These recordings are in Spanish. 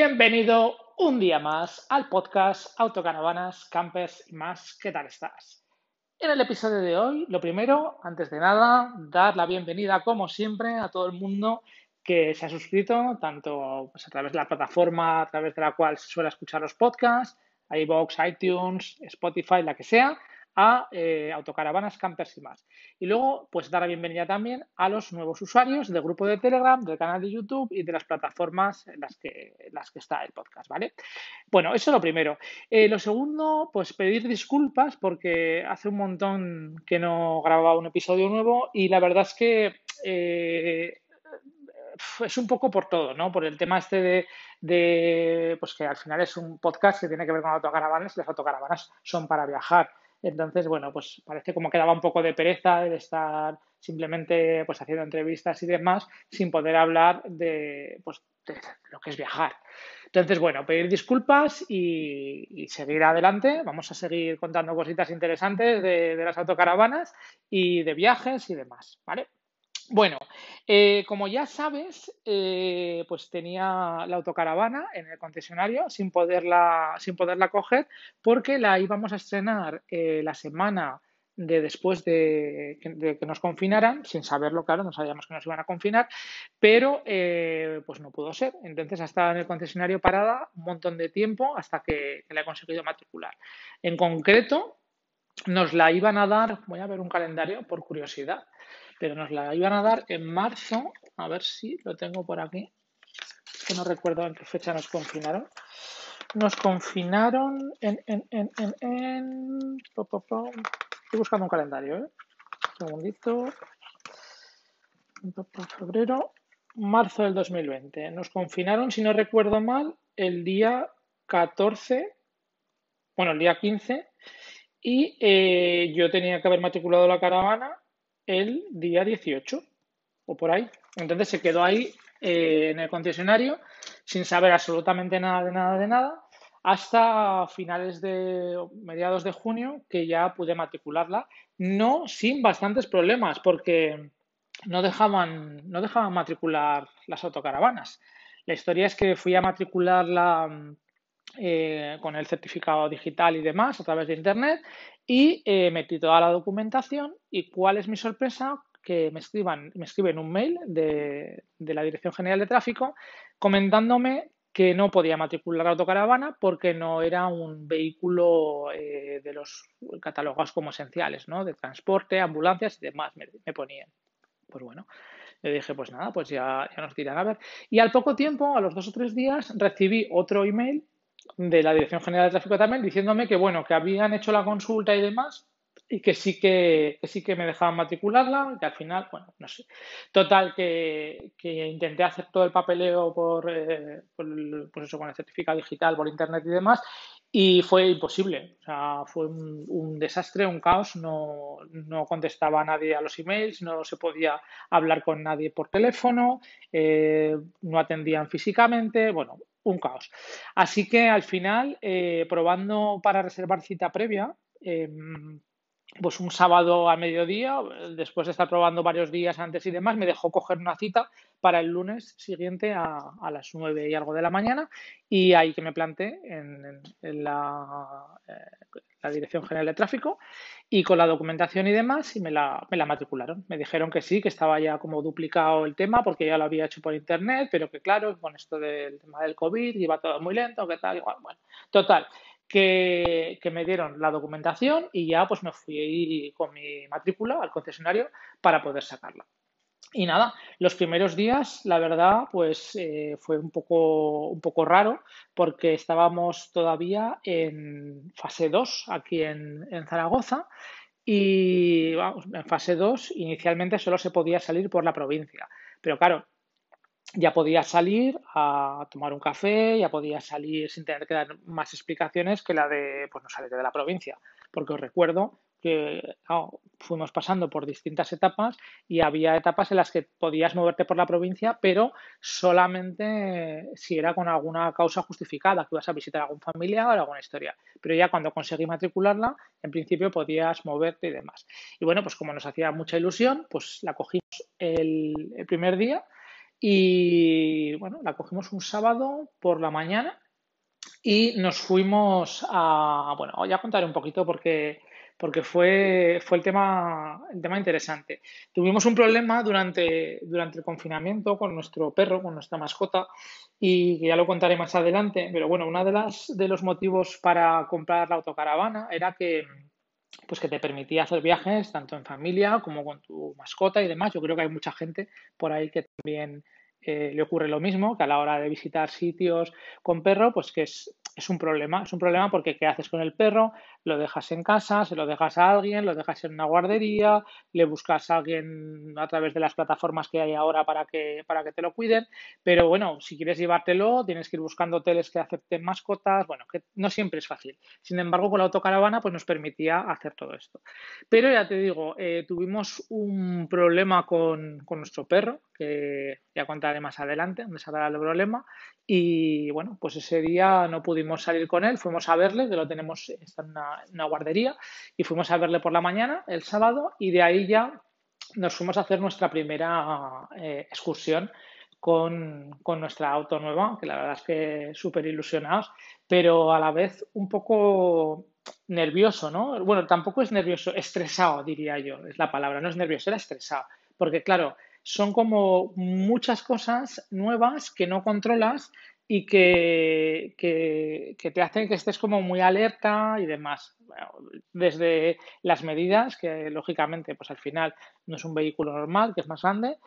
Bienvenido un día más al podcast Autocaravanas, Campers y más. ¿Qué tal estás? En el episodio de hoy, lo primero, antes de nada, dar la bienvenida, como siempre, a todo el mundo que se ha suscrito, tanto pues, a través de la plataforma a través de la cual se suele escuchar los podcasts, iVoox, iTunes, Spotify, la que sea, a eh, autocaravanas, campers y más. Y luego, pues dar la bienvenida también a los nuevos usuarios del grupo de Telegram, del canal de YouTube y de las plataformas en las que, las que está el podcast, ¿vale? Bueno, eso es lo primero. Eh, lo segundo, pues pedir disculpas porque hace un montón que no grababa un episodio nuevo y la verdad es que eh, es un poco por todo, ¿no? Por el tema este de, pues que al final es un podcast que tiene que ver con autocaravanas y las autocaravanas son para viajar. Entonces, bueno, pues parece como que daba un poco de pereza de estar simplemente pues haciendo entrevistas y demás sin poder hablar de, pues, de lo que es viajar. Entonces, bueno, pedir disculpas y, seguir adelante. Vamos a seguir contando cositas interesantes de, de las autocaravanas y de viajes y demás, ¿vale? Bueno, eh, como ya sabes, eh, pues tenía la autocaravana en el concesionario sin poderla, sin poderla coger porque la íbamos a estrenar eh, la semana de después de que, nos confinaran, sin saberlo, claro, no sabíamos que nos iban a confinar, pero pues no pudo ser. Entonces ha estado en el concesionario parada un montón de tiempo hasta que, que la he conseguido matricular. En concreto, nos la iban a dar, voy a ver un calendario por curiosidad pero nos la iban a dar en marzo. A ver si lo tengo por aquí. que no recuerdo en qué fecha nos confinaron. Nos confinaron en. en, en, en, en... Estoy buscando un calendario, ¿eh? Un segundito. Febrero, marzo del 2020. Nos confinaron, si no recuerdo mal, el día 14, bueno, el día 15, y eh, yo tenía que haber matriculado la caravana el día 18 o por ahí. Entonces se quedó ahí eh, en el concesionario sin saber absolutamente nada de nada de nada hasta finales de mediados de junio que ya pude matricularla, no sin bastantes problemas porque no dejaban, no dejaban matricular las autocaravanas. La historia es que fui a matricularla eh, con el certificado digital y demás a través de Internet y eh, metí toda la documentación y cuál es mi sorpresa que me escriban, me escriben un mail de, la Dirección General de Tráfico comentándome que no podía matricular la autocaravana porque no era un vehículo eh, de los catalogados como esenciales, ¿no? De transporte, ambulancias y demás, me, ponían. Pues bueno, le dije, pues nada, pues ya, ya nos dirán a ver. Y al poco tiempo, a los dos o tres días, recibí otro email de la Dirección General de Tráfico también diciéndome que bueno, que habían hecho la consulta y demás y que sí que, sí que me dejaban matricularla, que al final, bueno, no sé. Total, que, intenté hacer todo el papeleo por, eh, pues eso, con el certificado digital, por internet y demás, y fue imposible. O sea, fue un, desastre, un caos. No, no, contestaba nadie a los emails, no se podía hablar con nadie por teléfono, eh, no atendían físicamente. Bueno, un caos. Así que al final, eh, probando para reservar cita previa, em, pues un sábado a mediodía, después de estar probando varios días antes y demás, me dejó coger una cita para el lunes siguiente a, las nueve y algo de la mañana y ahí que me planté en, la, eh, la, Dirección General de Tráfico y con la documentación y demás y me la, me la matricularon. Me dijeron que sí, que estaba ya como duplicado el tema porque ya lo había hecho por internet, pero que claro, con esto del tema del COVID iba todo muy lento, que tal, igual, bueno, total que, me dieron la documentación y ya pues me fui con mi matrícula al concesionario para poder sacarla. Y nada, los primeros días, la verdad, pues eh, fue un poco, un poco raro porque estábamos todavía en fase 2 aquí en, en Zaragoza y vamos, en fase 2 inicialmente solo se podía salir por la provincia. Pero claro, ya podía salir a tomar un café, ya podía salir sin tener que dar más explicaciones que la de pues no salir de la provincia. Porque os recuerdo que fuimos pasando por distintas etapas y había etapas en las que podías moverte por la provincia, pero solamente si era con alguna causa justificada, que ibas a visitar a algún familiar o alguna historia. Pero ya cuando conseguí matricularla, en principio podías moverte y demás. Y bueno, pues como nos hacía mucha ilusión, pues la cogimos el primer día y bueno, la cogimos un sábado por la mañana y nos fuimos a, bueno, ya contaré un poquito porque, porque fue, fue el tema, el tema interesante. Tuvimos un problema durante, durante el confinamiento con nuestro perro, con nuestra mascota, y ya lo contaré más adelante, pero bueno, uno de, las, de los motivos para comprar la autocaravana era que, pues que te permitía hacer viajes tanto en familia como con tu mascota y demás. Yo creo que hay mucha gente por ahí que también eh, le ocurre lo mismo, que a la hora de visitar sitios con perro, pues que es, es un problema. Es un problema porque ¿qué haces con el perro? Lo dejas en casa, se lo dejas a alguien, lo dejas en una guardería, le buscas a alguien a través de las plataformas que hay ahora para que, para que te lo cuiden. Pero bueno, si quieres llevártelo, tienes que ir buscando hoteles que acepten mascotas. Bueno, que no siempre es fácil. Sin embargo, con la autocaravana, pues nos permitía hacer todo esto. Pero ya te digo, eh, tuvimos un problema con, con nuestro perro, que ya contaré más adelante, donde se el problema. Y bueno, pues ese día no pudimos salir con él, fuimos a verle, que lo tenemos, está en una, guardería, y fuimos a verle por la mañana, el sábado, y de ahí ya nos fuimos a hacer nuestra primera eh, excursión con, con, nuestra auto nueva, que la verdad es que súper ilusionados, pero a la vez un poco nervioso, ¿no? Bueno, tampoco es nervioso, estresado, diría yo, es la palabra, no es nervioso, era estresado, porque claro, son como muchas cosas nuevas que no controlas y que, que, te hacen que estés como muy alerta y demás. desde las medidas, que lógicamente, pues al final no es un vehículo normal, que es más grande,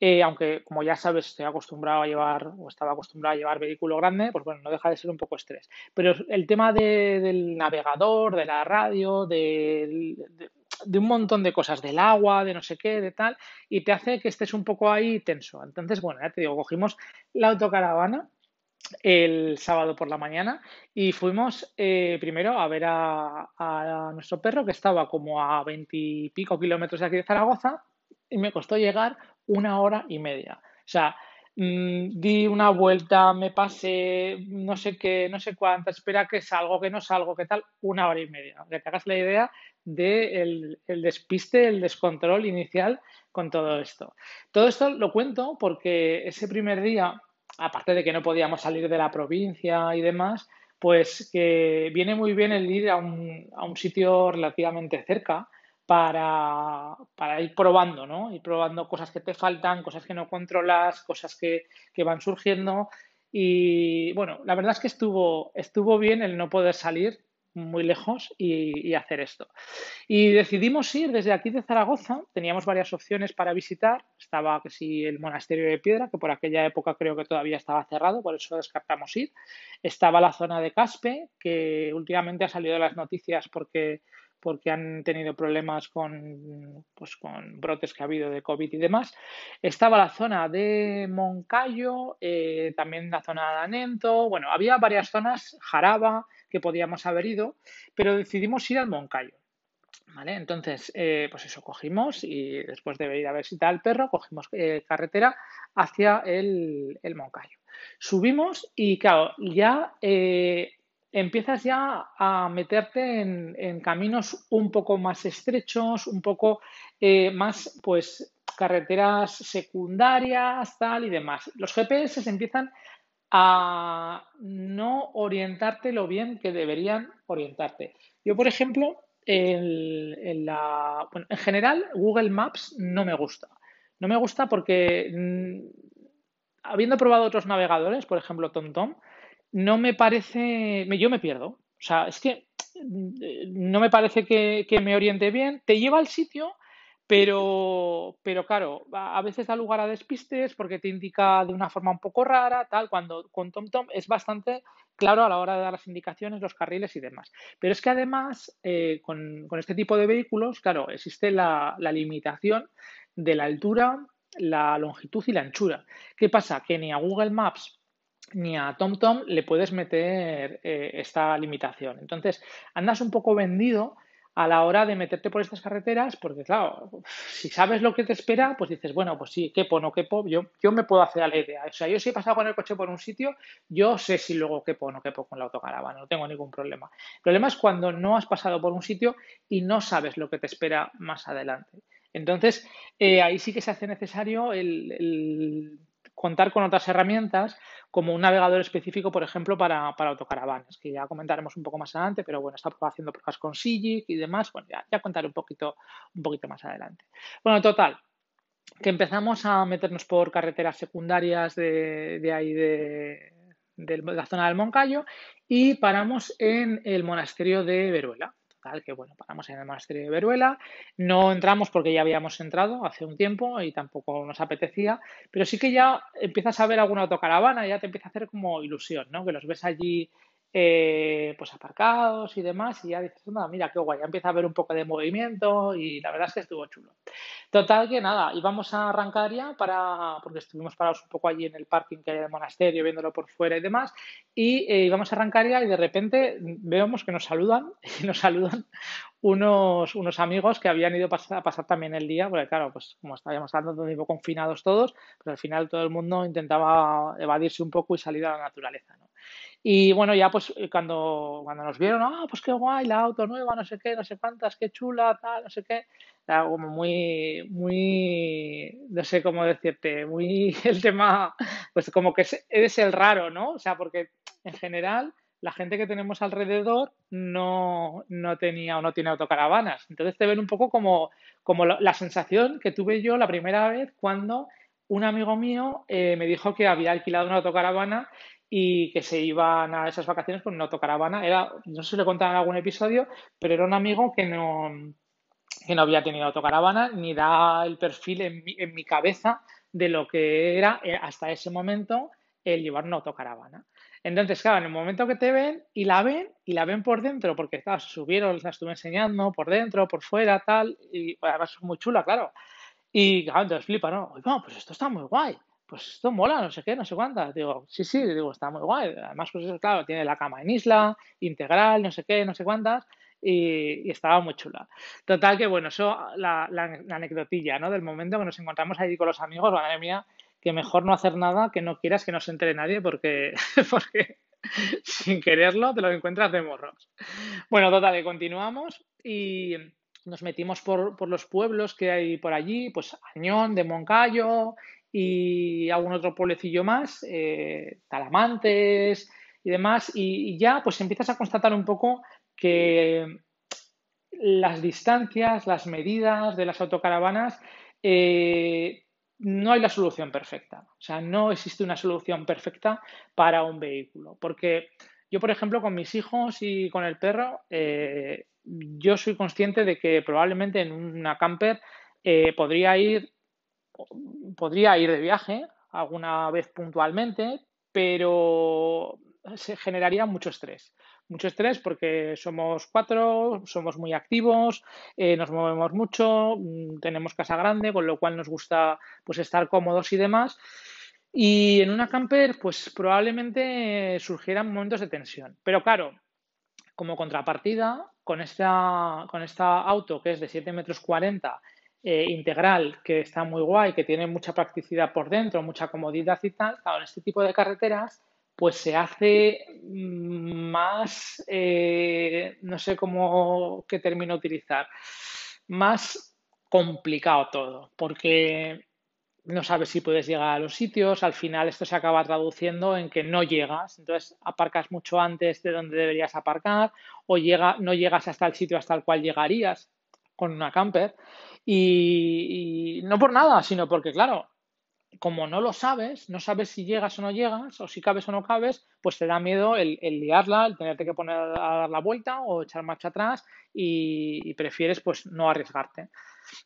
eh, aunque como ya sabes, estoy acostumbrado a llevar o estaba acostumbrado a llevar vehículo grande, pues bueno, no deja de ser un poco estrés. Pero el tema del navegador, de la radio, del, de un montón de cosas, del agua, de no sé qué, de tal, y te hace que estés un poco ahí tenso. Entonces, bueno, ya te digo, cogimos la autocaravana el sábado por la mañana y fuimos eh, primero a ver a, nuestro perro que estaba como a veintipico kilómetros de aquí de Zaragoza y me costó llegar una hora y media. O sea, mm, di una vuelta, me pasé, no sé qué, no sé cuánta, espera que salgo, que no salgo, qué tal, una hora y media. Que te hagas la idea del de el despiste, el descontrol inicial con todo esto. Todo esto lo cuento porque ese primer día, aparte de que no podíamos salir de la provincia y demás, pues que viene muy bien el ir a un, a un sitio relativamente cerca para, para, ir probando, ¿no? Ir probando cosas que te faltan, cosas que no controlas, cosas que, que van surgiendo. Y bueno, la verdad es que estuvo, estuvo bien el no poder salir muy lejos y, hacer esto. Y decidimos ir desde aquí de Zaragoza, teníamos varias opciones para visitar, estaba que si el monasterio de Piedra, que por aquella época creo que todavía estaba cerrado, por eso descartamos ir, estaba la zona de Caspe, que últimamente ha salido de las noticias porque porque han tenido problemas con, pues, con brotes que ha habido de COVID y demás. Estaba la zona de Moncayo, eh, también la zona de Anento, bueno, había varias zonas, Jaraba, que podíamos haber ido, pero decidimos ir al Moncayo. ¿Vale? Entonces, eh, pues eso, cogimos y después de ir a visitar al perro, cogimos eh, carretera hacia el, el, Moncayo. Subimos y, claro, ya empiezas ya a meterte en, caminos un poco más estrechos, un poco más, pues, carreteras secundarias, tal y demás. Los GPS empiezan a no orientarte lo bien que deberían orientarte. Yo, por ejemplo, en general, Google Maps no me gusta. No me gusta porque, mm, habiendo probado otros navegadores, por ejemplo TomTom, no me parece, yo me pierdo. O sea, es que mm, no me parece que, me oriente bien. Te lleva al sitio, pero, pero claro, a veces da lugar a despistes porque te indica de una forma un poco rara, tal, cuando con TomTom es bastante claro a la hora de dar las indicaciones, los carriles y demás. Pero es que además, eh, con, este tipo de vehículos, claro, existe la, limitación de la altura, la longitud y la anchura. ¿Qué pasa? Que ni a Google Maps ni a TomTom le puedes meter eh, esta limitación. Entonces, andas un poco vendido a la hora de meterte por estas carreteras, porque claro, si sabes lo que te espera, pues dices, bueno, pues sí, quepo, no quepo, yo, yo me puedo hacer a la idea. O sea, yo si he pasado con el coche por un sitio, yo sé si luego quepo o no quepo con la autocaravana, no tengo ningún problema. El problema es cuando no has pasado por un sitio y no sabes lo que te espera más adelante. Entonces, eh, ahí sí que se hace necesario el contar con otras herramientas como un navegador específico, por ejemplo, para, para autocaravanas, que ya comentaremos un poco más adelante, pero bueno, está haciendo pruebas con Sigic y demás, bueno, ya, ya contaré un poquito, un poquito más adelante. Bueno, total, que empezamos a meternos por carreteras secundarias de, de ahí de, de la zona del Moncayo y paramos en el monasterio de Veruela. Total, que bueno, paramos en el monasterio de Veruela. No entramos porque ya habíamos entrado hace un tiempo y tampoco nos apetecía, pero sí que ya empiezas a ver alguna autocaravana, ya te empieza a hacer como ilusión, ¿no? Que los ves allí eh, pues aparcados y demás, y ya dices, mira qué guay, ya empieza a haber un poco de movimiento y la verdad es que estuvo chulo. Total que nada, íbamos a arrancar ya para, porque estuvimos parados un poco allí en el parking que hay del monasterio, viéndolo por fuera y demás, y eh, íbamos a arrancar ya y de repente vemos que nos saludan, y nos saludan unos, unos amigos que habían ido a pasar, también el día, porque claro, pues como estábamos tanto tiempo confinados todos, pues al final todo el mundo intentaba evadirse un poco y salir a la naturaleza, ¿no? Y bueno, ya pues eh, cuando, cuando nos vieron, ah, pues qué guay, la auto nueva, no sé qué, no sé cuántas, qué chula, tal, no sé qué. Era como muy, muy, no sé cómo decirte, muy el tema, pues como que eres el raro, ¿no? O sea, porque en general la gente que tenemos alrededor no, no tenía o no tiene autocaravanas. Entonces te ven un poco como, como la sensación que tuve yo la primera vez cuando un amigo mío eh, me dijo que había alquilado una autocaravana y que se iban a esas vacaciones con una autocaravana. Era, no sé si le contaban en algún episodio, pero era un amigo que no, que no había tenido autocaravana ni da el perfil en mi, en mi cabeza de lo que era eh, hasta ese momento el llevar una autocaravana. Entonces, claro, en el momento que te ven y la ven, y la ven por dentro, porque claro, subieron, la estuve enseñando por dentro, por fuera, tal, y además es muy chula, claro. Y claro, entonces flipa, ¿no? Oye, pues esto está muy guay pues esto mola, no sé qué, no sé cuántas. Digo, sí, sí, digo, está muy guay. Además, pues claro, tiene la cama en isla, integral, no sé qué, no sé cuántas, y, estaba muy chula. Total que, bueno, eso, la, la, anecdotilla, ¿no? Del momento que nos encontramos ahí con los amigos, madre mía, que mejor no hacer nada que no quieras que no se entere nadie porque, porque sin quererlo te lo encuentras de morros. Bueno, total, que continuamos y nos metimos por, por los pueblos que hay por allí, pues Añón de Moncayo y algún otro pueblecillo más, eh, Talamantes y demás, y, ya pues empiezas a constatar un poco que las distancias, las medidas de las autocaravanas, eh, no hay la solución perfecta. O sea, no existe una solución perfecta para un vehículo. Porque yo, por ejemplo, con mis hijos y con el perro, eh, yo soy consciente de que probablemente en una camper podría ir podría ir de viaje alguna vez puntualmente, pero se generaría mucho estrés. Mucho estrés porque somos cuatro, somos muy activos, eh, nos movemos mucho, mm, tenemos casa grande, con lo cual nos gusta pues estar cómodos y demás. Y en una camper, pues probablemente surgieran momentos de tensión. Pero claro, como contrapartida, con esta, con esta auto que es de 7 metros 40 eh, integral que está muy guay, que tiene mucha practicidad por dentro, mucha comodidad y tal, en este tipo de carreteras, pues se hace mm, más, eh, no sé cómo qué término utilizar, más complicado todo, porque no sabes si puedes llegar a los sitios, al final esto se acaba traduciendo en que no llegas, entonces aparcas mucho antes de donde deberías aparcar o llega, no llegas hasta el sitio hasta el cual llegarías con una camper. Y, no por nada, sino porque, claro, como no lo sabes, no sabes si llegas o no llegas, o si cabes o no cabes, pues te da miedo el, liarla, el tenerte que poner a dar la vuelta o echar marcha atrás y, prefieres pues no arriesgarte.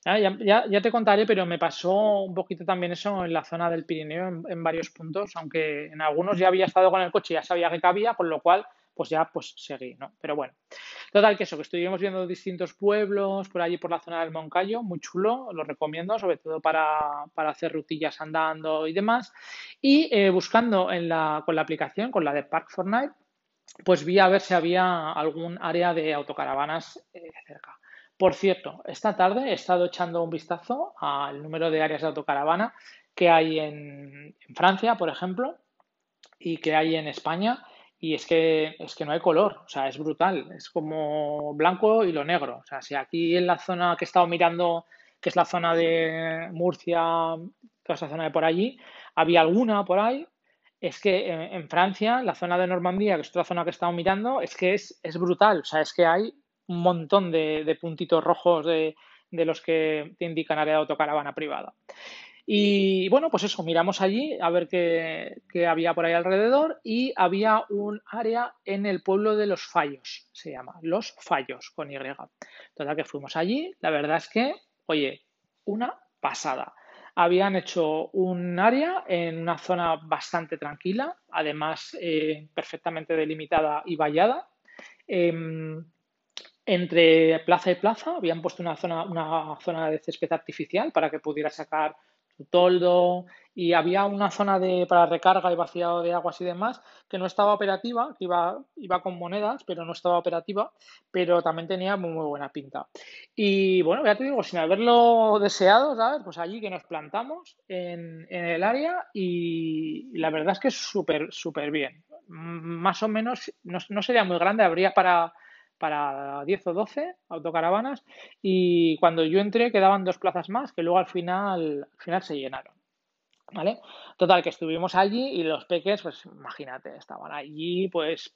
Ya, ya, te contaré, pero me pasó un poquito también eso en la zona del Pirineo en, en varios puntos, aunque en algunos ya había estado con el coche ya sabía que cabía, con lo cual pues ya pues seguí, ¿no? Pero bueno, total que eso, que estuvimos viendo distintos pueblos por allí por la zona del Moncayo, muy chulo, lo recomiendo, sobre todo para, hacer rutillas andando y demás. Y eh, buscando en la, con la aplicación, con la de Park Fortnite, pues vi a ver si había algún área de autocaravanas eh, cerca. Por cierto, esta tarde he estado echando un vistazo al número de áreas de autocaravana que hay en Francia, por ejemplo, y que hay en España y es que, es que no hay color, o sea, es brutal, es como blanco y lo negro. O sea, si aquí en la zona que he estado mirando, que es la zona de Murcia, toda esa zona de por allí. Había alguna por ahí. Es que en, Francia, la zona de Normandía, que es otra zona que he estado mirando, es que es, es brutal. O sea, es que hay un montón de, de puntitos rojos de, de los que te indican área de autocaravana privada. Y bueno, pues eso, miramos allí a ver qué, había por ahí alrededor y había un área en el pueblo de los Fallos, se llama, Los Fallos con Y. Toda que fuimos allí, la verdad es que, oye, una pasada. Habían hecho un área en una zona bastante tranquila, además eh, perfectamente delimitada y vallada. Em, entre plaza y plaza habían puesto una zona, una zona de césped artificial para que pudiera sacar toldo y había una zona de, para recarga y vaciado de aguas y demás que no estaba operativa, que iba, iba con monedas, pero no estaba operativa, pero también tenía muy, muy buena pinta. Y bueno, ya te digo, sin haberlo deseado, ¿sabes? Pues allí que nos plantamos en, en el área y la verdad es que es súper, súper bien. Más o menos, no, no sería muy grande, habría para para 10 o 12 autocaravanas y cuando yo entré quedaban dos plazas más que luego al final, al final se llenaron. ¿Vale? Total, que estuvimos allí y los peques, pues imagínate, estaban allí pues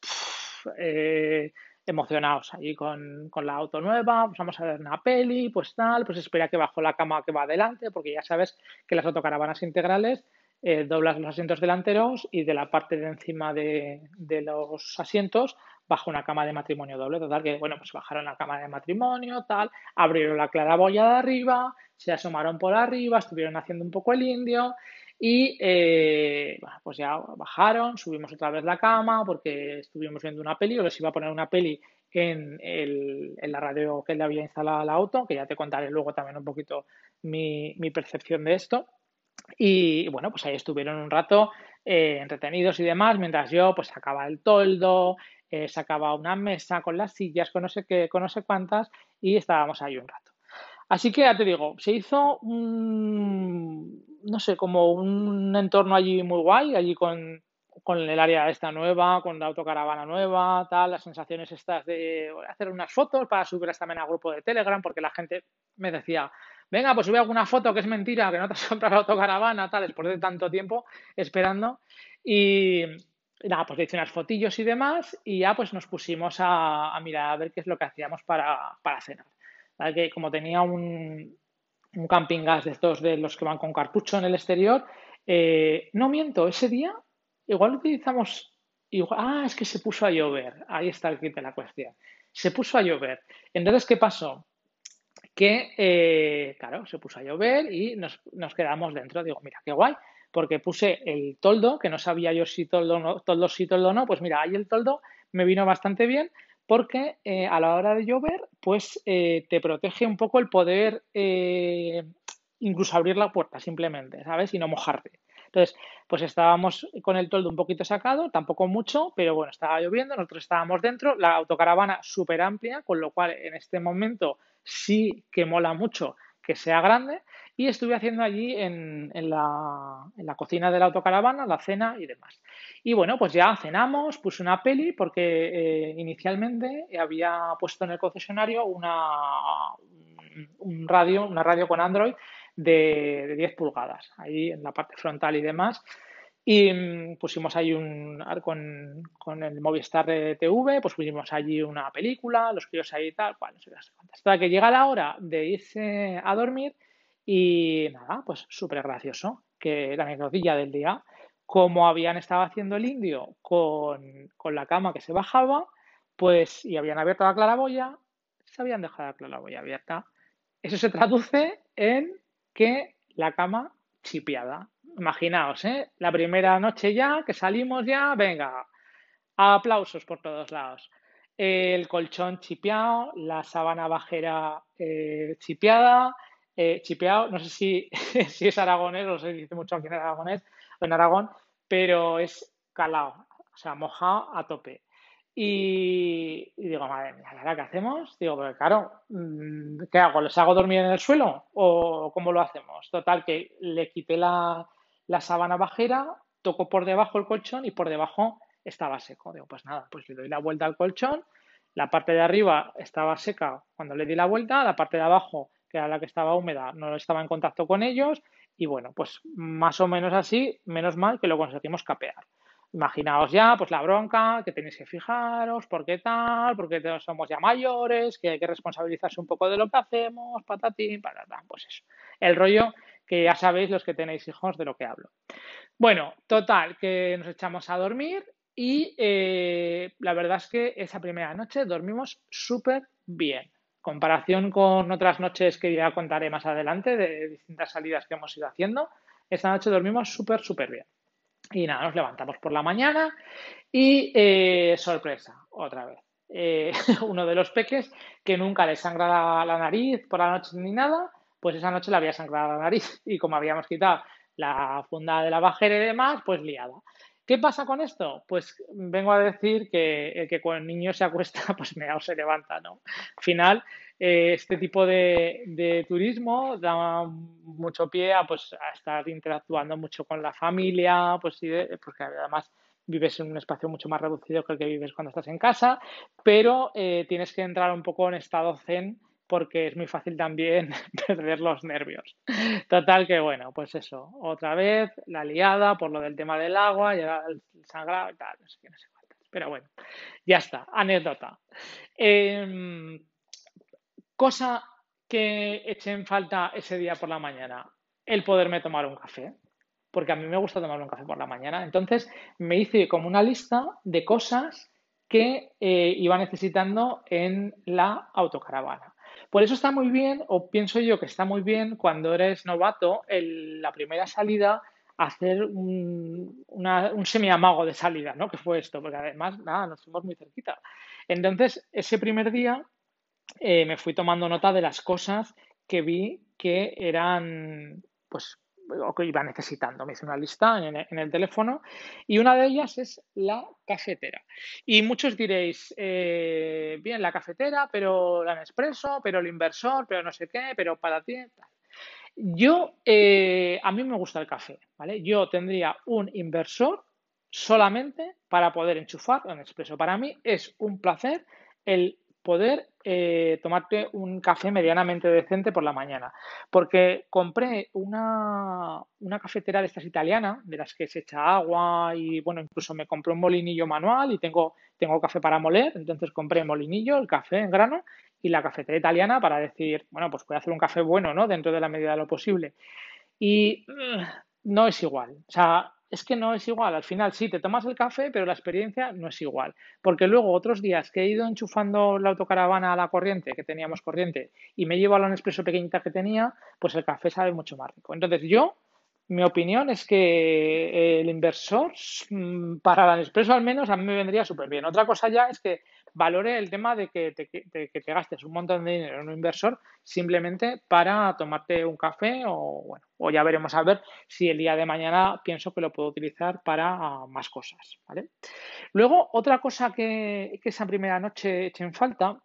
eh, emocionados allí con, con, la auto nueva, pues vamos a ver una peli, pues tal, pues espera que bajo la cama que va adelante, porque ya sabes que las autocaravanas integrales eh, doblas los asientos delanteros y de la parte de encima de, de los asientos bajo una cama de matrimonio doble. Total, que bueno, pues bajaron la cama de matrimonio, tal, abrieron la claraboya de arriba, se asomaron por arriba, estuvieron haciendo un poco el indio y eh, pues ya bajaron, subimos otra vez la cama porque estuvimos viendo una peli, o les iba a poner una peli en, la radio que le había instalado al auto, que ya te contaré luego también un poquito mi, mi percepción de esto. Y bueno, pues ahí estuvieron un rato eh, entretenidos y demás, mientras yo pues sacaba el toldo, eh, sacaba una mesa con las sillas, con no sé qué, con no sé cuántas, y estábamos ahí un rato. Así que ya te digo, se hizo un, no sé, como un entorno allí muy guay, allí con, con el área esta nueva, con la autocaravana nueva, tal, las sensaciones estas de hacer unas fotos para subirlas también al grupo de Telegram, porque la gente me decía, venga, pues sube alguna foto que es mentira, que no te has comprado la autocaravana, tal, después de tanto tiempo esperando. Y, nada, pues le hice fotillos y demás y ya pues nos pusimos a, mirar a ver qué es lo que hacíamos para, para cenar. Que como tenía un, un camping gas de estos de los que van con cartucho en el exterior, eh, no miento, ese día igual utilizamos, ah, es que se puso a llover, ahí está el kit de la cuestión, se puso a llover. Entonces, ¿qué pasó? Que, eh, claro, se puso a llover y nos, nos quedamos dentro. Digo, mira, qué guay, porque puse el toldo, que no sabía yo si toldo, no, toldo sí, toldo no, pues mira, ahí el toldo me vino bastante bien porque eh, a la hora de llover, pues eh, te protege un poco el poder eh, incluso abrir la puerta simplemente, ¿sabes? Y no mojarte. Entonces, pues estábamos con el toldo un poquito sacado, tampoco mucho, pero bueno, estaba lloviendo, nosotros estábamos dentro, la autocaravana súper amplia, con lo cual en este momento sí que mola mucho que sea grande y estuve haciendo allí en, la, en, la, cocina de la autocaravana la cena y demás. Y bueno, pues ya cenamos, puse una peli porque eh, inicialmente había puesto en el concesionario una, un radio, una radio con Android de, de 10 pulgadas, ahí en la parte frontal y demás. Y mm, pusimos ahí un con, con el Movistar de TV, pues pusimos allí una película, los críos ahí y tal, cual, no sé Hasta que llega la hora de irse a dormir y nada, pues súper gracioso, que la anecdotilla del día, como habían estado haciendo el indio con, la cama que se bajaba, pues y habían abierto la claraboya, se habían dejado la claraboya abierta. Eso se traduce en que la cama chipiada. Imaginaos, ¿eh? La primera noche ya, que salimos ya, venga, aplausos por todos lados. El colchón chipeado, la sábana bajera eh, chipeada, eh, chipeado, no sé si, si, es aragonés o se dice mucho aquí en aragonés o en Aragón, pero es calado, o sea, mojado a tope. Y, digo, madre mía, ¿ahora qué hacemos? Digo, pero claro, mm, ¿qué hago? ¿Les hago dormir en el suelo? ¿O cómo lo hacemos? Total, que le quité la, la sábana bajera, toco por debajo el colchón y por debajo estaba seco. Digo, pues nada, pues le doy la vuelta al colchón, la parte de arriba estaba seca cuando le di la vuelta, la parte de abajo que era la que estaba húmeda, no estaba en contacto con ellos Y bueno, pues más o menos así, menos mal que lo conseguimos capear. Imaginaos ya, pues la bronca, que tenéis que fijaros, por qué tal, porque somos ya mayores, que hay que responsabilizarse un poco de lo que hacemos, patatín, para, pues eso. El rollo que ya sabéis los que tenéis hijos de lo que hablo. Bueno, total, que nos echamos a dormir y eh, la verdad es que esa primera noche dormimos súper bien. Comparación con otras noches que ya contaré más adelante de distintas salidas que hemos ido haciendo, esta noche dormimos súper, súper bien. Y nada, nos levantamos por la mañana y eh, sorpresa, otra vez. Eh, uno de los peques que nunca le sangra la, nariz por la noche ni nada, pues esa noche le había sangrado la nariz y como habíamos quitado la funda de la bajera y demás, pues liada. ¿Qué pasa con esto? Pues vengo a decir que el con el niño se acuesta, pues o se levanta, ¿no? Al final, eh, este tipo de, turismo da mucho pie a, pues, a estar interactuando mucho con la familia, pues porque además vives en un espacio mucho más reducido que el que vives cuando estás en casa, pero eh, tienes que entrar un poco en estado zen porque es muy fácil también perder los nervios. Total que bueno, pues eso, otra vez la liada por lo del tema del agua, ya el sangrado y tal, no sé qué, no sé. Pero bueno, ya está, anécdota. Em, cosa que eché en falta ese día por la mañana, el poderme tomar un café, porque a mí me gusta tomar un café por la mañana. Entonces me hice como una lista de cosas que eh, iba necesitando en la autocaravana. Por eso está muy bien, o pienso yo que está muy bien cuando eres novato, en la primera salida, hacer un, un semi-amago de salida, ¿no? Que fue esto, porque además, nada, nos fuimos muy cerquita. Entonces, ese primer día eh, me fui tomando nota de las cosas que vi que eran, pues, o que iba necesitando. Me hice una lista en, el teléfono y una de ellas es la cafetera. Y muchos diréis, eh, bien, la cafetera, pero la Nespresso, pero el inversor, pero no sé qué, pero para ti. Yo, eh, a mí me gusta el café, ¿vale? Yo tendría un inversor solamente para poder enchufar el Nespresso. Para mí es un placer el poder eh, tomarte un café medianamente decente por la mañana. Porque compré una, una, cafetera de estas italianas, de las que se echa agua y, bueno, incluso me compré un molinillo manual y tengo, tengo café para moler, entonces compré el molinillo, el café en grano y la cafetera italiana para decir, bueno, pues voy a hacer un café bueno, ¿no? Dentro de la medida de lo posible. Y mm, no es igual. O sea, es que no es igual. Al final sí, te tomas el café, pero la experiencia no es igual. Porque luego otros días que he ido enchufando la autocaravana a la corriente, que teníamos corriente, y me llevo a la Nespresso pequeñita que tenía, pues el café sabe mucho más rico. Entonces yo, mi opinión es que el inversor, mm, para la Nespresso al menos, a mí me vendría súper bien. Otra cosa ya es que valore el tema de que te, gastes un montón de dinero en un inversor simplemente para tomarte un café o, bueno, o ya veremos a ver si el día de mañana pienso que lo puedo utilizar para ah, más cosas, ¿vale? Luego, otra cosa que, esa primera noche eché en falta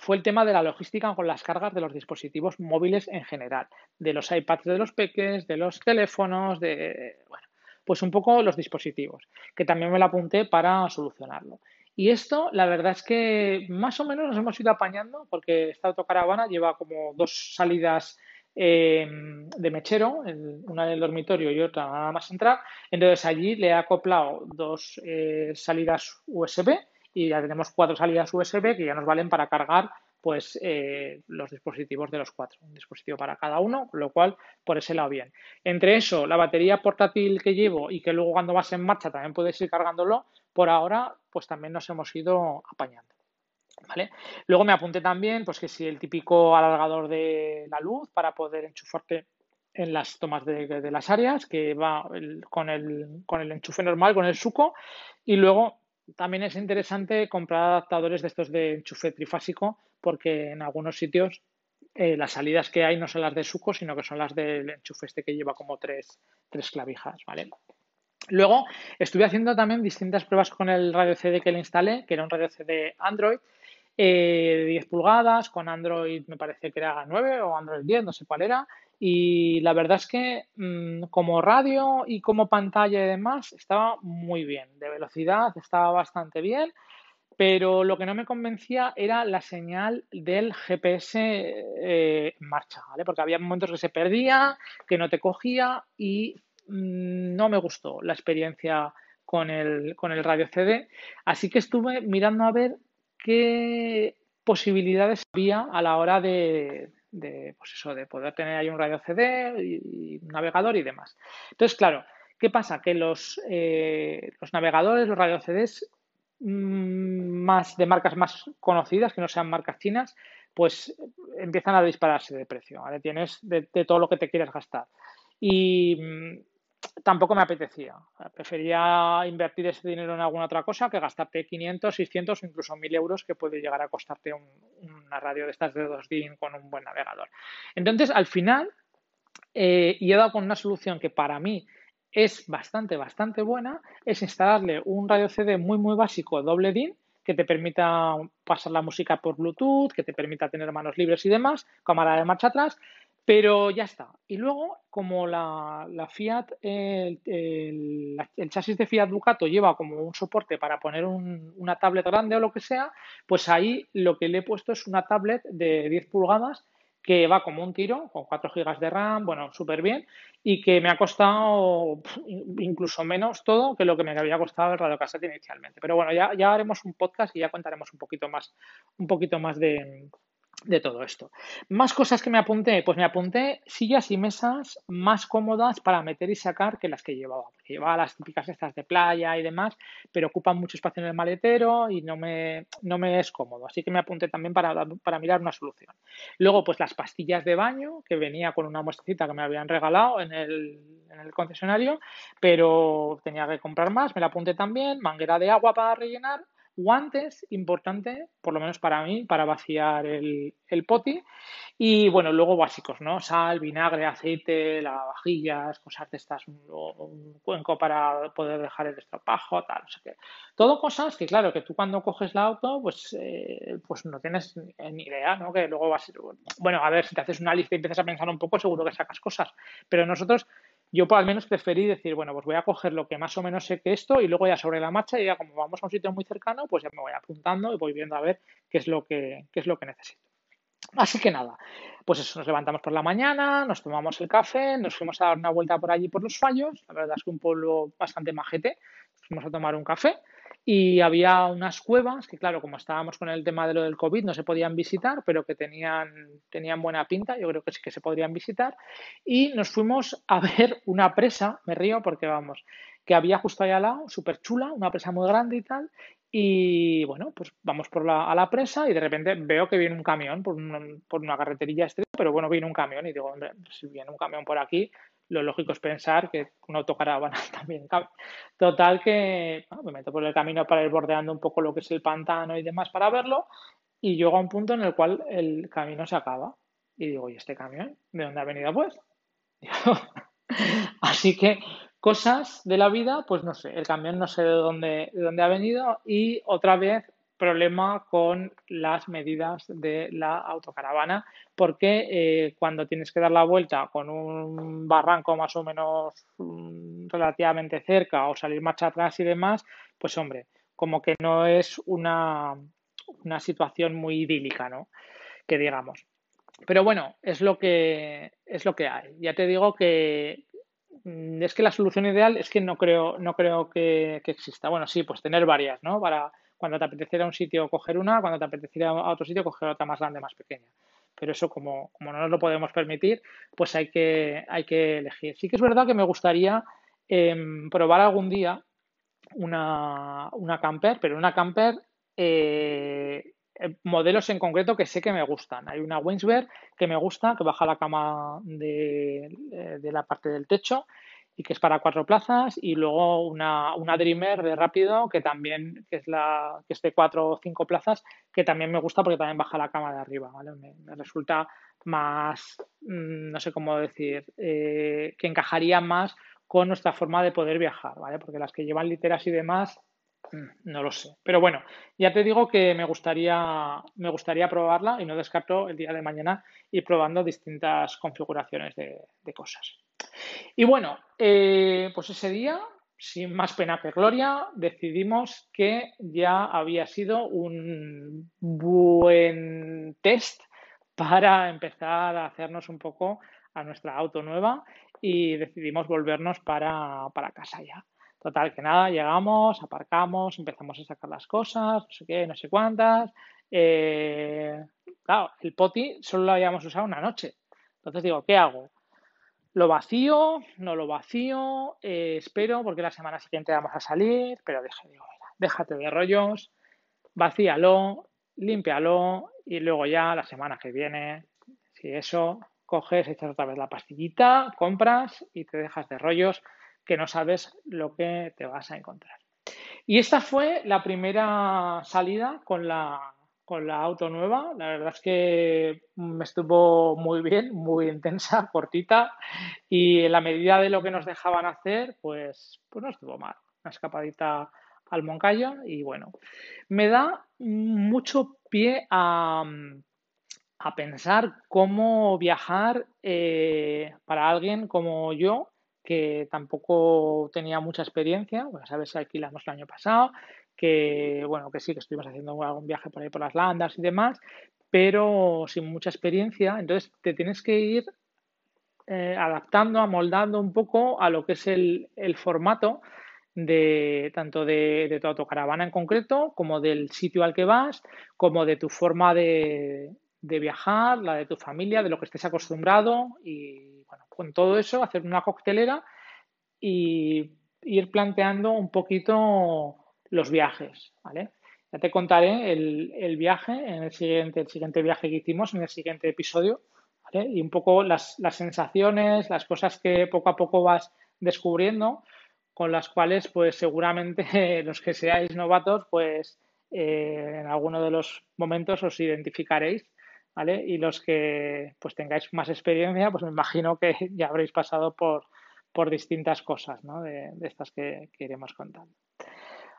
fue el tema de la logística con las cargas de los dispositivos móviles en general, de los iPads de los peques, de los teléfonos, de, bueno, pues un poco los dispositivos, que también me lo apunté para solucionarlo. Y esto, la verdad es que más o menos nos hemos ido apañando porque esta autocaravana lleva como dos salidas eh, de mechero, una del dormitorio y otra nada más entrar. Entonces allí le he acoplado dos eh, salidas USB y ya tenemos cuatro salidas USB que ya nos valen para cargar pues eh, los dispositivos de los cuatro, un dispositivo para cada uno, lo cual por ese lado bien. Entre eso, la batería portátil que llevo y que luego cuando vas en marcha también puedes ir cargándolo, por ahora pues también nos hemos ido apañando. ¿Vale? Luego me apunté también pues que si el típico alargador de la luz para poder enchufarte en las tomas de, las áreas, que va con, el, con el enchufe normal, con el suco, y luego también es interesante comprar adaptadores de estos de enchufe trifásico porque en algunos sitios eh, las salidas que hay no son las de suco, sino que son las del enchufe este que lleva como tres, tres clavijas, ¿vale? Luego estuve haciendo también distintas pruebas con el radio CD que le instalé, que era un radio CD Android eh, de 10 pulgadas, con Android me parece que era 9 o Android 10, no sé cuál era. Y la verdad es que mm, como radio y como pantalla y demás estaba muy bien. De velocidad estaba bastante bien pero lo que no me convencía era la señal del GPS eh, en marcha, ¿vale? Porque había momentos que se perdía, que no te cogía y no me gustó la experiencia con el, con el radio CD. Así que estuve mirando a ver qué posibilidades había a la hora de, pues eso, de poder tener ahí un radio CD y, un navegador y demás. Entonces, claro, ¿qué pasa? Que los, eh, los navegadores, los radio CDs mm, más de marcas más conocidas, que no sean marcas chinas, pues empiezan a dispararse de precio. Tienes de, de todo lo que te quieras gastar. Y mm, tampoco me apetecía. Prefería invertir ese dinero en alguna otra cosa que gastarte 500, 600 o incluso 1000 euros que puede llegar a costarte una radio de estas de 2 DIN con un buen navegador. Entonces, al final, eh, y he dado con una solución que para mí es bastante, bastante buena, es instalarle un radio CD muy, muy básico doble DIN que te permita pasar la música por Bluetooth, que te permita tener manos libres y demás, cámara de marcha atrás, pero ya está. Y luego, como la, Fiat, el, chasis de Fiat Ducato lleva como un soporte para poner una tablet grande o lo que sea, pues ahí lo que le he puesto es una tablet de 10 pulgadas que va como un tiro, con 4 GB de RAM, bueno, súper bien, y que me ha costado incluso menos todo que lo que me había costado el Radio Cassette inicialmente. Pero bueno, ya, ya haremos un podcast y ya contaremos un poquito más, un poquito más de, de todo esto. Más cosas que me apunté, pues me apunté sillas y mesas más cómodas para meter y sacar que las que llevaba. Porque llevaba las típicas estas de playa y demás, pero ocupan mucho espacio en el maletero y no me, no me es cómodo. Así que me apunté también para, para mirar una solución. Luego, pues las pastillas de baño, que venía con una muestrita que me habían regalado en el, en el concesionario, pero tenía que comprar más, me la apunté también, manguera de agua para rellenar guantes, importante, por lo menos para mí, para vaciar el, el poti. Y bueno, luego básicos, ¿no? Sal, vinagre, aceite, lavavajillas, cosas de estas, un, cuenco para poder dejar el estropajo, tal, no sé qué. Todo cosas que, claro, que tú cuando coges la auto, pues, eh, pues no tienes ni idea, ¿no? Que luego vas, bueno, a ver, si te haces una lista y empiezas a pensar un poco, seguro que sacas cosas. Pero nosotros yo al menos preferí decir, bueno, pues voy a coger lo que más o menos sé que esto y luego ya sobre la marcha y ya como vamos a un sitio muy cercano, pues ya me voy apuntando y voy viendo a ver qué es lo que, qué es lo que necesito. Así que nada, pues eso, nos levantamos por la mañana, nos tomamos el café, nos fuimos a dar una vuelta por allí por los fallos, la verdad es que un pueblo bastante majete, nos fuimos a tomar un café y había unas cuevas que, claro, como estábamos con el tema de lo del COVID, no se podían visitar, pero que tenían, tenían buena pinta, yo creo que sí que se podrían visitar. Y nos fuimos a ver una presa, me río porque vamos, que había justo ahí al lado, súper chula, una presa muy grande y tal. Y bueno, pues vamos por la, a la presa y de repente veo que viene un camión por, por una carreterilla estrecha, pero bueno, viene un camión y digo, hombre, si viene un camión por aquí, lo lógico es pensar que una autocaravana también cabe. Total que me meto por el camino para ir bordeando un poco lo que es el pantano y demás para verlo y llego a un punto en el cual el camino se acaba. Y digo, ¿y este camión? ¿De dónde ha venido pues? Así que cosas de la vida, pues no sé, el camión no sé de dónde, de dónde ha venido y otra vez problema con las medidas de la autocaravana porque eh, cuando tienes que dar la vuelta con un barranco más o menos mm, relativamente cerca o salir marcha atrás y demás, pues hombre, como que no es una, una situación muy idílica, ¿no? Que digamos. Pero bueno, es lo que es lo que hay. Ya te digo que mm, es que la solución ideal es que no creo, no creo que, que exista. Bueno, sí, pues tener varias, ¿no? Para cuando te apeteciera un sitio coger una, cuando te apeteciera a otro sitio coger otra más grande, más pequeña. Pero eso como, no nos lo podemos permitir, pues hay que, hay que elegir. Sí que es verdad que me gustaría em, probar algún día una, una camper, pero una camper eh, modelos en concreto que sé que me gustan. Hay una Winsberg que me gusta, que baja la cama de, de la parte del techo y que es para cuatro plazas y luego una, una Dreamer de rápido que también que es la que es de cuatro o cinco plazas que también me gusta porque también baja la cama de arriba ¿vale? me, resulta más mm, no sé cómo decir eh, que encajaría más con nuestra forma de poder viajar vale porque las que llevan literas y demás mm, no lo sé. Pero bueno ya te digo que me gustaría me gustaría probarla y no descarto el día de mañana ir probando distintas configuraciones de, de cosas y bueno, eh, pues ese día sin más pena que gloria, decidimos que ya había sido un buen test para empezar a hacernos un poco a nuestra auto nueva y decidimos volvernos para, casa ya. Total, que nada, llegamos, aparcamos, empezamos a sacar las cosas, no sé qué, no sé cuántas. Eh, claro, el poti solo lo habíamos usado una noche. Entonces digo, ¿qué hago? ¿Lo vacío? ¿No lo vacío? Eh, espero porque la semana siguiente vamos a salir, pero dije, digo, mira, déjate de rollos, vacíalo, límpialo y luego ya la semana que viene, si eso, coges, echas otra vez la pastillita, compras y te dejas de rollos que no sabes lo que te vas a encontrar. Y esta fue la primera salida con la con la auto nueva. La verdad es que me estuvo muy bien, muy intensa, cortita y en la medida de lo que nos dejaban hacer, pues, pues no estuvo mal. Una escapadita al Moncayo y bueno, me da mucho pie a, a pensar cómo viajar eh, para alguien como yo, que tampoco tenía mucha experiencia, pues sabes alquilamos el año pasado, que bueno, que sí, que estuvimos haciendo algún viaje por ahí por las landas y demás, pero sin mucha experiencia, entonces te tienes que ir eh, adaptando, amoldando un poco a lo que es el, formato de tanto de, de, tu autocaravana en concreto, como del sitio al que vas, como de tu forma de, de, viajar, la de tu familia, de lo que estés acostumbrado y bueno, con todo eso hacer una coctelera y ir planteando un poquito los viajes, ¿vale? Ya te contaré el, viaje en el siguiente, el siguiente viaje que hicimos en el siguiente episodio, ¿vale? Y un poco las, sensaciones, las cosas que poco a poco vas descubriendo, con las cuales, pues seguramente los que seáis novatos, pues eh, en alguno de los momentos os identificaréis, ¿vale? Y los que pues tengáis más experiencia, pues me imagino que ya habréis pasado por, por distintas cosas, ¿no? De, estas que, que iremos contando.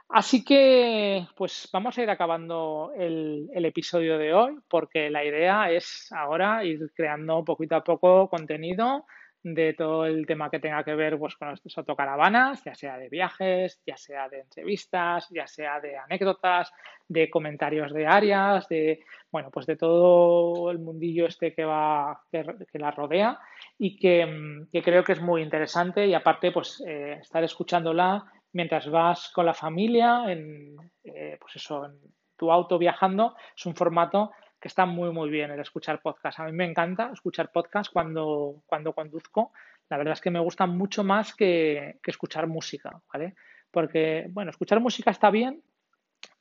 Así que, pues vamos a ir acabando el, episodio de hoy, porque la idea es ahora ir creando poquito a poco contenido de todo el tema que tenga que ver pues, con nuestras autocaravanas, ya sea de viajes, ya sea de entrevistas, ya sea de anécdotas, de comentarios de áreas, de bueno, pues de todo el mundillo este que va, que, la rodea y que, creo que es muy interesante y aparte, pues eh, estar escuchándola mientras vas con la familia, en, eh, pues eso, en tu auto viajando, es un formato que está muy, muy bien el escuchar podcast. A mí me encanta escuchar podcast cuando, cuando conduzco. La verdad es que me gusta mucho más que, escuchar música, ¿vale? Porque, bueno, escuchar música está bien,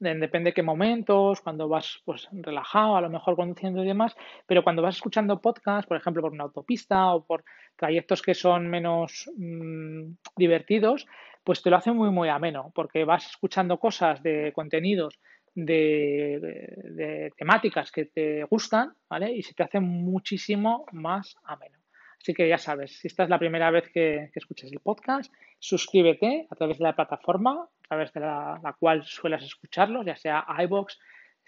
depende de qué momentos, cuando vas pues relajado, a lo mejor conduciendo y demás, pero cuando vas escuchando podcast, por ejemplo, por una autopista o por trayectos que son menos mm, divertidos, pues te lo hace muy, muy ameno, porque vas escuchando cosas de contenidos, de, temáticas que te gustan, ¿vale? Y se te hace muchísimo más ameno. Así que ya sabes, si esta es la primera vez que, escuches el podcast, suscríbete a través de la plataforma, a través de la, cual suelas escucharlo, ya sea iBox,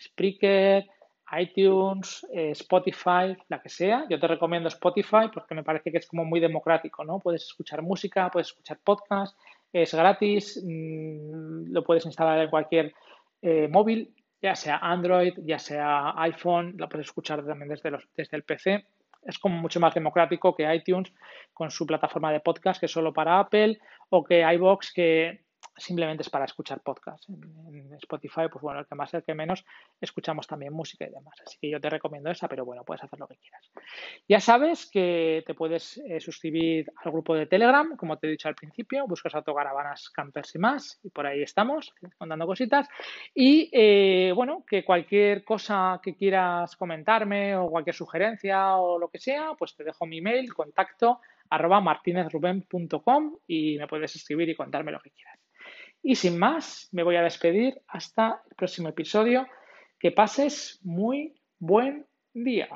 Spreaker, iTunes, eh, Spotify, la que sea. Yo te recomiendo Spotify porque me parece que es como muy democrático, ¿no? Puedes escuchar música, puedes escuchar podcast, es gratis, mm, lo puedes instalar en cualquier eh, móvil, ya sea Android, ya sea iPhone, lo puedes escuchar también desde, los, desde el PC. Es como mucho más democrático que iTunes con su plataforma de podcast que es solo para Apple o que iBox que simplemente es para escuchar podcast. En, Spotify, pues bueno, el que más, el que menos, escuchamos también música y demás. Así que yo te recomiendo esa, pero bueno, puedes hacer lo que quieras. Ya sabes que te puedes eh, suscribir al grupo de Telegram, como te he dicho al principio, buscas autocaravanas, campers y más, y por ahí estamos, contando cositas. Y eh, bueno, que cualquier cosa que quieras comentarme o cualquier sugerencia o lo que sea, pues te dejo mi email, contacto arroba martinezruben.com y me puedes escribir y contarme lo que quieras. Y sin más, me voy a despedir hasta el próximo episodio. Que pases muy buen día.